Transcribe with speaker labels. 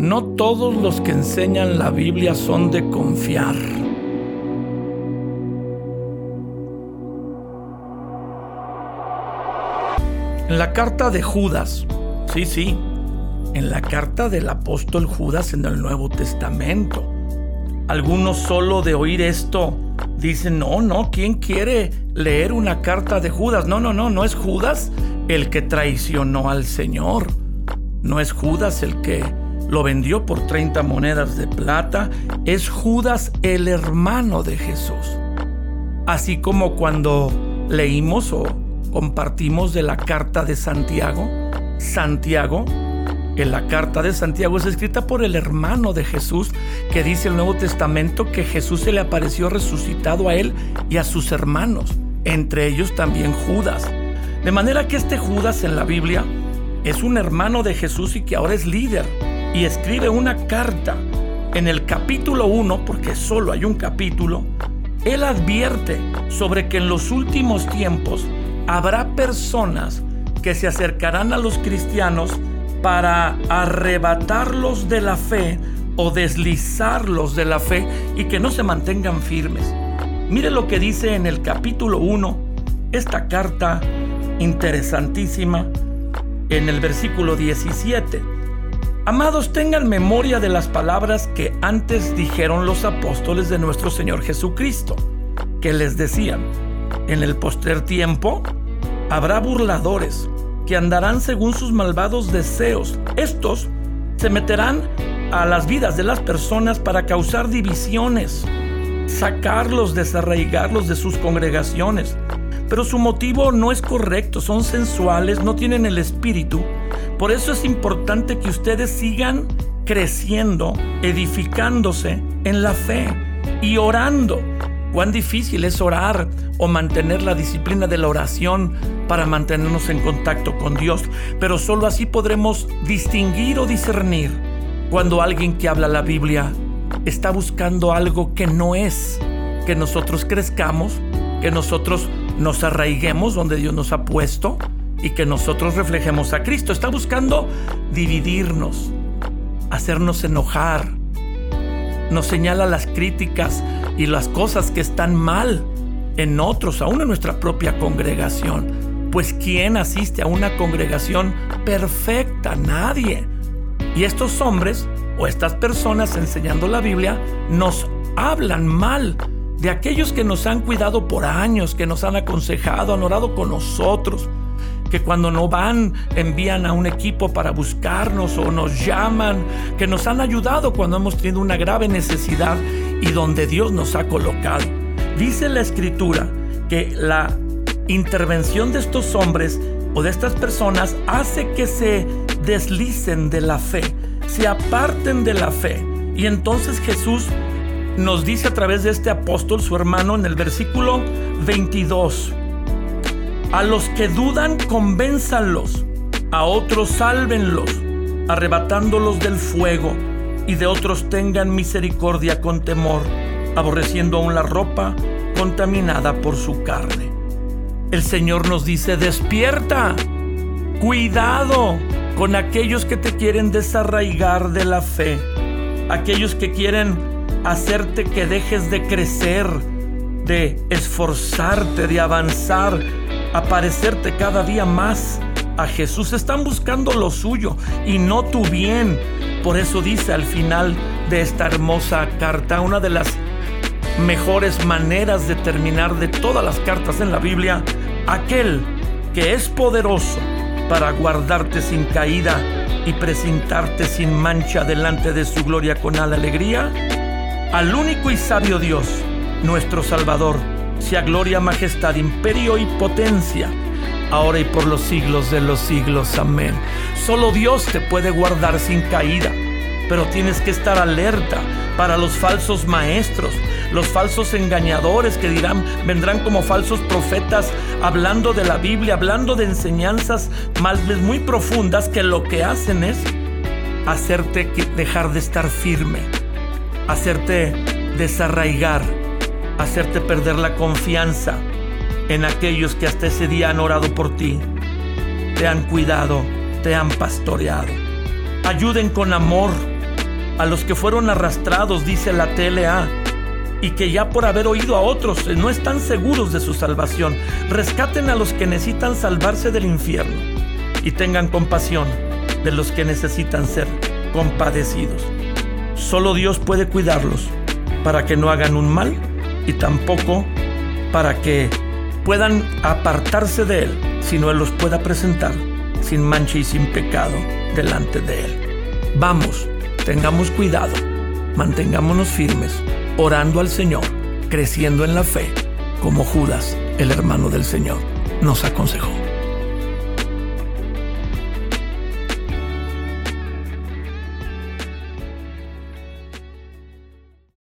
Speaker 1: no todos los que enseñan la Biblia son de confiar. En la carta de Judas, sí, sí, en la carta del apóstol Judas en el Nuevo Testamento, algunos solo de oír esto dicen, no, no, ¿quién quiere leer una carta de Judas? No, no, no, no es Judas el que traicionó al Señor. No es Judas el que lo vendió por 30 monedas de plata. Es Judas el hermano de Jesús. Así como cuando leímos o compartimos de la carta de Santiago. Santiago, en la carta de Santiago es escrita por el hermano de Jesús, que dice el Nuevo Testamento que Jesús se le apareció resucitado a él y a sus hermanos, entre ellos también Judas. De manera que este Judas en la Biblia es un hermano de Jesús y que ahora es líder y escribe una carta. En el capítulo 1, porque solo hay un capítulo, él advierte sobre que en los últimos tiempos habrá personas que se acercarán a los cristianos para arrebatarlos de la fe o deslizarlos de la fe y que no se mantengan firmes. Mire lo que dice en el capítulo 1, esta carta interesantísima, en el versículo 17. Amados, tengan memoria de las palabras que antes dijeron los apóstoles de nuestro Señor Jesucristo, que les decían, en el postrer tiempo habrá burladores que andarán según sus malvados deseos. Estos se meterán a las vidas de las personas para causar divisiones, sacarlos, desarraigarlos de sus congregaciones. Pero su motivo no es correcto, son sensuales, no tienen el espíritu. Por eso es importante que ustedes sigan creciendo, edificándose en la fe y orando. Cuán difícil es orar o mantener la disciplina de la oración para mantenernos en contacto con Dios, pero solo así podremos distinguir o discernir cuando alguien que habla la Biblia está buscando algo que no es, que nosotros crezcamos, que nosotros nos arraiguemos donde Dios nos ha puesto y que nosotros reflejemos a Cristo. Está buscando dividirnos, hacernos enojar, nos señala las críticas y las cosas que están mal en otros, aún en nuestra propia congregación. Pues ¿quién asiste a una congregación perfecta? Nadie. Y estos hombres o estas personas enseñando la Biblia nos hablan mal de aquellos que nos han cuidado por años, que nos han aconsejado, han orado con nosotros, que cuando no van envían a un equipo para buscarnos o nos llaman, que nos han ayudado cuando hemos tenido una grave necesidad y donde Dios nos ha colocado. Dice la escritura que la intervención de estos hombres o de estas personas hace que se deslicen de la fe, se aparten de la fe. Y entonces Jesús nos dice a través de este apóstol, su hermano, en el versículo 22, a los que dudan, convénzanlos. A otros, sálvenlos, arrebatándolos del fuego. Y de otros tengan misericordia con temor, aborreciendo aún la ropa contaminada por su carne. El Señor nos dice, despierta, cuidado con aquellos que te quieren desarraigar de la fe, aquellos que quieren hacerte que dejes de crecer, de esforzarte, de avanzar a parecerte cada día más a Jesús. Están buscando lo suyo y no tu bien. Por eso dice al final de esta hermosa carta, una de las mejores maneras de terminar de todas las cartas en la Biblia, aquel que es poderoso para guardarte sin caída y presentarte sin mancha delante de su gloria con alegría, al único y sabio Dios, nuestro Salvador sea gloria, majestad, imperio y potencia, ahora y por los siglos de los siglos. Amén. Solo Dios te puede guardar sin caída, pero tienes que estar alerta para los falsos maestros, los falsos engañadores que dirán, vendrán como falsos profetas hablando de la Biblia, hablando de enseñanzas más muy profundas que lo que hacen es hacerte dejar de estar firme, hacerte desarraigar hacerte perder la confianza en aquellos que hasta ese día han orado por ti, te han cuidado, te han pastoreado. Ayuden con amor a los que fueron arrastrados, dice la TLA, y que ya por haber oído a otros eh, no están seguros de su salvación. Rescaten a los que necesitan salvarse del infierno y tengan compasión de los que necesitan ser compadecidos. Solo Dios puede cuidarlos para que no hagan un mal y tampoco para que puedan apartarse de Él, sino Él los pueda presentar sin mancha y sin pecado delante de Él. Vamos, tengamos cuidado, mantengámonos firmes, orando al Señor, creciendo en la fe, como Judas, el hermano del Señor, nos aconsejó.